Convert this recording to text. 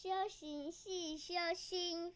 修行是修心